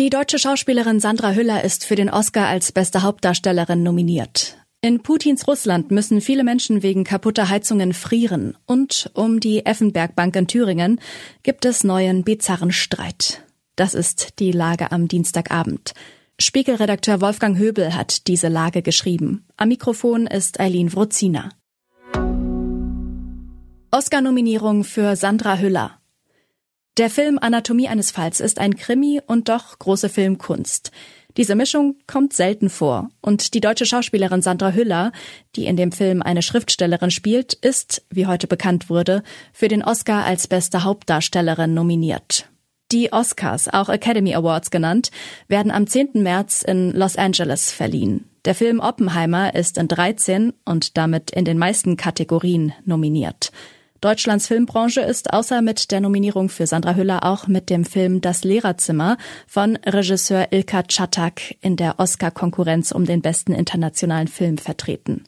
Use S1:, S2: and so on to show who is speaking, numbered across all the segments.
S1: Die deutsche Schauspielerin Sandra Hüller ist für den Oscar als beste Hauptdarstellerin nominiert. In Putins Russland müssen viele Menschen wegen kaputter Heizungen frieren und um die Effenberg-Bank in Thüringen gibt es neuen bizarren Streit. Das ist die Lage am Dienstagabend. Spiegelredakteur Wolfgang Höbel hat diese Lage geschrieben. Am Mikrofon ist Eileen Wrozina. Oscar-Nominierung für Sandra Hüller. Der Film Anatomie eines Falls ist ein Krimi und doch große Filmkunst. Diese Mischung kommt selten vor und die deutsche Schauspielerin Sandra Hüller, die in dem Film eine Schriftstellerin spielt, ist, wie heute bekannt wurde, für den Oscar als beste Hauptdarstellerin nominiert. Die Oscars, auch Academy Awards genannt, werden am 10. März in Los Angeles verliehen. Der Film Oppenheimer ist in 13 und damit in den meisten Kategorien nominiert. Deutschlands Filmbranche ist außer mit der Nominierung für Sandra Hüller auch mit dem Film Das Lehrerzimmer von Regisseur Ilka Czatak in der Oscar-Konkurrenz um den besten internationalen Film vertreten.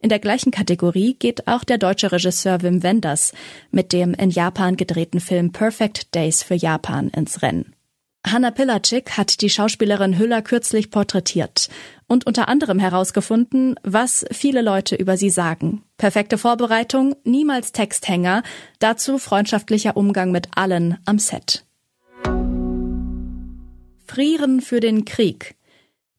S1: In der gleichen Kategorie geht auch der deutsche Regisseur Wim Wenders mit dem in Japan gedrehten Film Perfect Days für Japan ins Rennen. Hanna Pilacek hat die Schauspielerin Hüller kürzlich porträtiert und unter anderem herausgefunden, was viele Leute über sie sagen. Perfekte Vorbereitung, niemals Texthänger, dazu freundschaftlicher Umgang mit allen am Set. Frieren für den Krieg.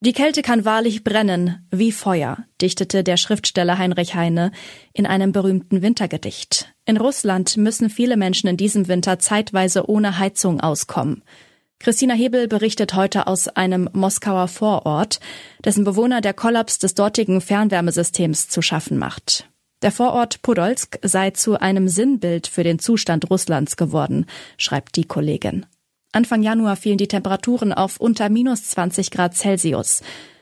S1: Die Kälte kann wahrlich brennen, wie Feuer, dichtete der Schriftsteller Heinrich Heine in einem berühmten Wintergedicht. In Russland müssen viele Menschen in diesem Winter zeitweise ohne Heizung auskommen. Christina Hebel berichtet heute aus einem Moskauer Vorort, dessen Bewohner der Kollaps des dortigen Fernwärmesystems zu schaffen macht. Der Vorort Podolsk sei zu einem Sinnbild für den Zustand Russlands geworden, schreibt die Kollegin. Anfang Januar fielen die Temperaturen auf unter minus 20 Grad Celsius.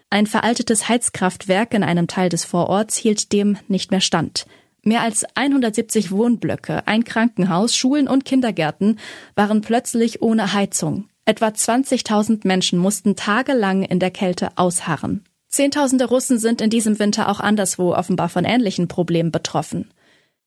S1: Ein veraltetes Heizkraftwerk in einem Teil des Vororts hielt dem nicht mehr stand. Mehr als 170 Wohnblöcke, ein Krankenhaus, Schulen und Kindergärten waren plötzlich ohne Heizung. Etwa 20.000 Menschen mussten tagelang in der Kälte ausharren. Zehntausende Russen sind in diesem Winter auch anderswo offenbar von ähnlichen Problemen betroffen.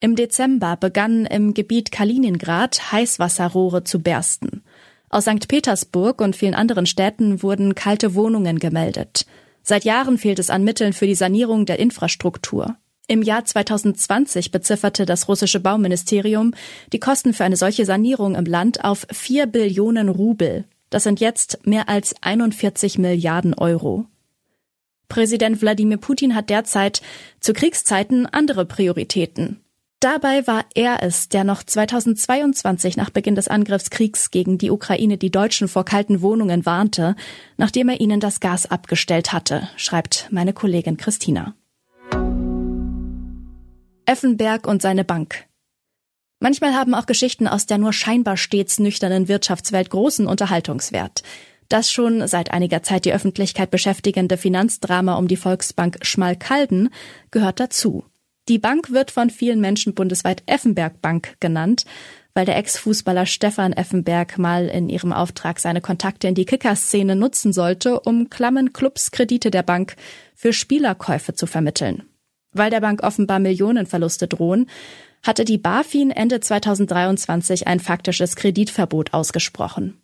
S1: Im Dezember begannen im Gebiet Kaliningrad Heißwasserrohre zu bersten. Aus St. Petersburg und vielen anderen Städten wurden kalte Wohnungen gemeldet. Seit Jahren fehlt es an Mitteln für die Sanierung der Infrastruktur. Im Jahr 2020 bezifferte das russische Bauministerium die Kosten für eine solche Sanierung im Land auf 4 Billionen Rubel. Das sind jetzt mehr als 41 Milliarden Euro. Präsident Wladimir Putin hat derzeit zu Kriegszeiten andere Prioritäten. Dabei war er es, der noch 2022 nach Beginn des Angriffskriegs gegen die Ukraine die Deutschen vor kalten Wohnungen warnte, nachdem er ihnen das Gas abgestellt hatte, schreibt meine Kollegin Christina. Effenberg und seine Bank. Manchmal haben auch Geschichten aus der nur scheinbar stets nüchternen Wirtschaftswelt großen Unterhaltungswert. Das schon seit einiger Zeit die Öffentlichkeit beschäftigende Finanzdrama um die Volksbank Schmalkalden gehört dazu. Die Bank wird von vielen Menschen bundesweit Effenberg Bank genannt, weil der Ex-Fußballer Stefan Effenberg mal in ihrem Auftrag seine Kontakte in die Kickerszene nutzen sollte, um klammen Clubs Kredite der Bank für Spielerkäufe zu vermitteln. Weil der Bank offenbar Millionenverluste drohen, hatte die BaFin Ende 2023 ein faktisches Kreditverbot ausgesprochen.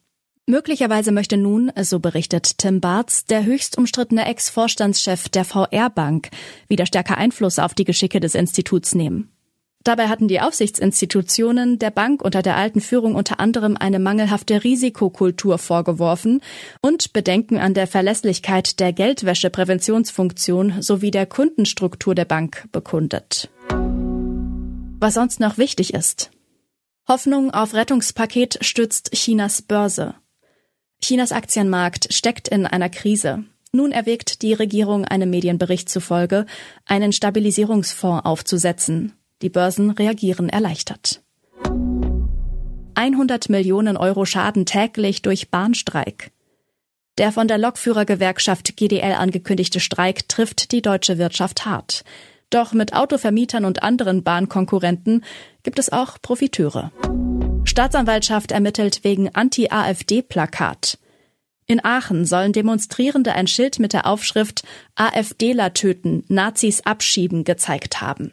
S1: Möglicherweise möchte nun, so berichtet Tim Bartz, der höchst umstrittene Ex-Vorstandschef der VR Bank wieder stärker Einfluss auf die Geschicke des Instituts nehmen. Dabei hatten die Aufsichtsinstitutionen der Bank unter der alten Führung unter anderem eine mangelhafte Risikokultur vorgeworfen und Bedenken an der Verlässlichkeit der Geldwäschepräventionsfunktion sowie der Kundenstruktur der Bank bekundet. Was sonst noch wichtig ist. Hoffnung auf Rettungspaket stützt Chinas Börse. Chinas Aktienmarkt steckt in einer Krise. Nun erwägt die Regierung einem Medienbericht zufolge, einen Stabilisierungsfonds aufzusetzen. Die Börsen reagieren erleichtert. 100 Millionen Euro Schaden täglich durch Bahnstreik. Der von der Lokführergewerkschaft GDL angekündigte Streik trifft die deutsche Wirtschaft hart. Doch mit Autovermietern und anderen Bahnkonkurrenten gibt es auch Profiteure. Staatsanwaltschaft ermittelt wegen Anti-AfD-Plakat. In Aachen sollen Demonstrierende ein Schild mit der Aufschrift AfDler töten, Nazis abschieben gezeigt haben.